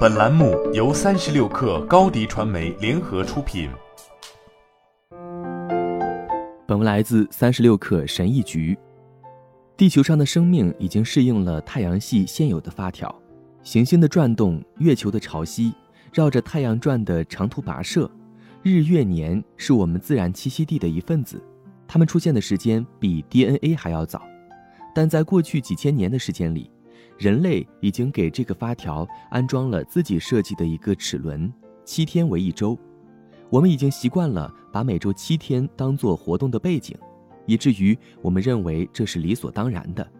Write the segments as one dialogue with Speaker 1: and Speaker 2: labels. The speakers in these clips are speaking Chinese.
Speaker 1: 本栏目由三十六氪高低传媒联合出品。
Speaker 2: 本文来自三十六氪神译局。地球上的生命已经适应了太阳系现有的发条，行星的转动、月球的潮汐、绕着太阳转的长途跋涉，日月年是我们自然栖息地的一份子。它们出现的时间比 DNA 还要早，但在过去几千年的时间里。人类已经给这个发条安装了自己设计的一个齿轮，七天为一周。我们已经习惯了把每周七天当做活动的背景，以至于我们认为这是理所当然的。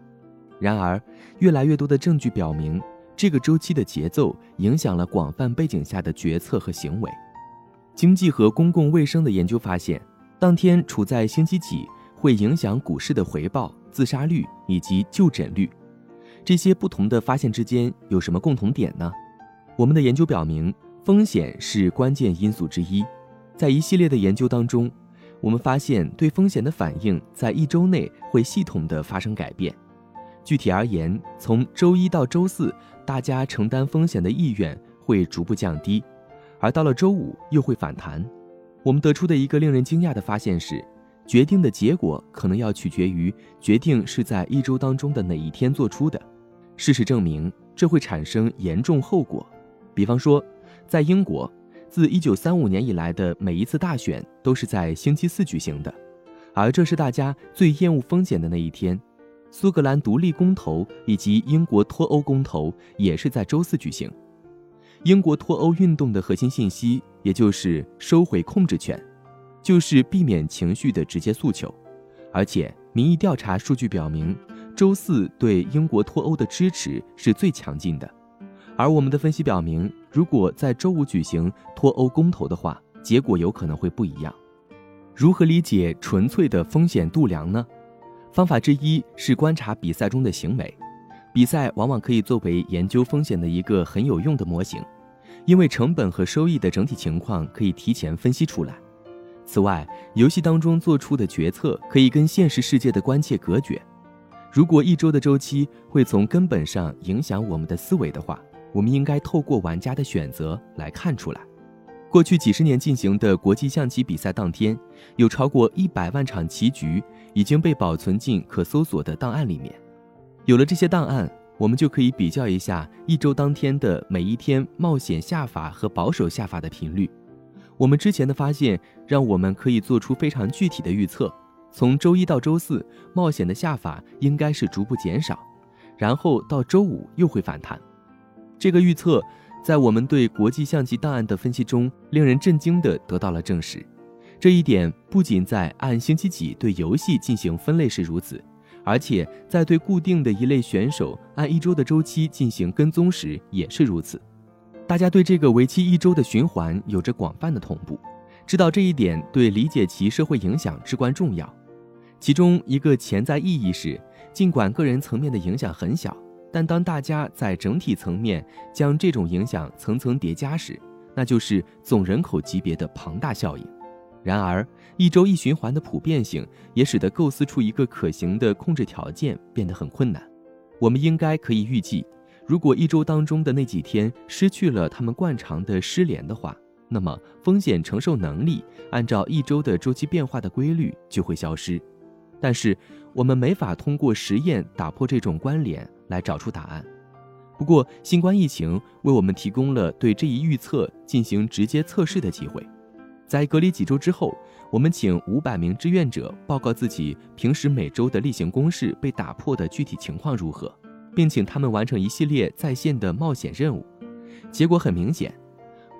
Speaker 2: 然而，越来越多的证据表明，这个周期的节奏影响了广泛背景下的决策和行为。经济和公共卫生的研究发现，当天处在星期几会影响股市的回报、自杀率以及就诊率。这些不同的发现之间有什么共同点呢？我们的研究表明，风险是关键因素之一。在一系列的研究当中，我们发现对风险的反应在一周内会系统的发生改变。具体而言，从周一到周四，大家承担风险的意愿会逐步降低，而到了周五又会反弹。我们得出的一个令人惊讶的发现是，决定的结果可能要取决于决定是在一周当中的哪一天做出的。事实证明，这会产生严重后果。比方说，在英国，自1935年以来的每一次大选都是在星期四举行的，而这是大家最厌恶风险的那一天。苏格兰独立公投以及英国脱欧公投也是在周四举行。英国脱欧运动的核心信息，也就是收回控制权，就是避免情绪的直接诉求。而且，民意调查数据表明。周四对英国脱欧的支持是最强劲的，而我们的分析表明，如果在周五举行脱欧公投的话，结果有可能会不一样。如何理解纯粹的风险度量呢？方法之一是观察比赛中的行为，比赛往往可以作为研究风险的一个很有用的模型，因为成本和收益的整体情况可以提前分析出来。此外，游戏当中做出的决策可以跟现实世界的关切隔绝。如果一周的周期会从根本上影响我们的思维的话，我们应该透过玩家的选择来看出来。过去几十年进行的国际象棋比赛当天，有超过一百万场棋局已经被保存进可搜索的档案里面。有了这些档案，我们就可以比较一下一周当天的每一天冒险下法和保守下法的频率。我们之前的发现让我们可以做出非常具体的预测。从周一到周四，冒险的下法应该是逐步减少，然后到周五又会反弹。这个预测在我们对国际象棋档案的分析中，令人震惊地得到了证实。这一点不仅在按星期几对游戏进行分类时如此，而且在对固定的一类选手按一周的周期进行跟踪时也是如此。大家对这个为期一周的循环有着广泛的同步，知道这一点对理解其社会影响至关重要。其中一个潜在意义是，尽管个人层面的影响很小，但当大家在整体层面将这种影响层层叠加时，那就是总人口级别的庞大效应。然而，一周一循环的普遍性也使得构思出一个可行的控制条件变得很困难。我们应该可以预计，如果一周当中的那几天失去了他们惯常的失联的话，那么风险承受能力按照一周的周期变化的规律就会消失。但是我们没法通过实验打破这种关联来找出答案。不过，新冠疫情为我们提供了对这一预测进行直接测试的机会。在隔离几周之后，我们请五百名志愿者报告自己平时每周的例行公事被打破的具体情况如何，并请他们完成一系列在线的冒险任务。结果很明显。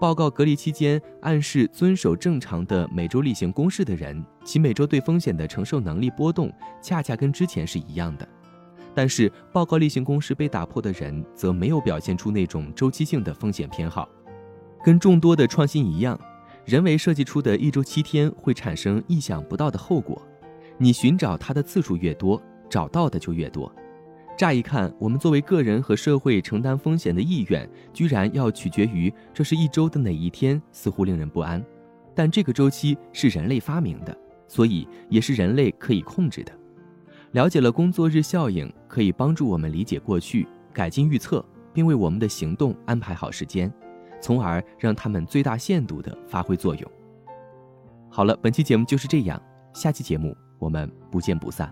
Speaker 2: 报告隔离期间按时遵守正常的每周例行公事的人，其每周对风险的承受能力波动恰恰跟之前是一样的。但是报告例行公事被打破的人则没有表现出那种周期性的风险偏好。跟众多的创新一样，人为设计出的一周七天会产生意想不到的后果。你寻找它的次数越多，找到的就越多。乍一看，我们作为个人和社会承担风险的意愿，居然要取决于这是一周的哪一天，似乎令人不安。但这个周期是人类发明的，所以也是人类可以控制的。了解了工作日效应，可以帮助我们理解过去，改进预测，并为我们的行动安排好时间，从而让它们最大限度地发挥作用。好了，本期节目就是这样，下期节目我们不见不散。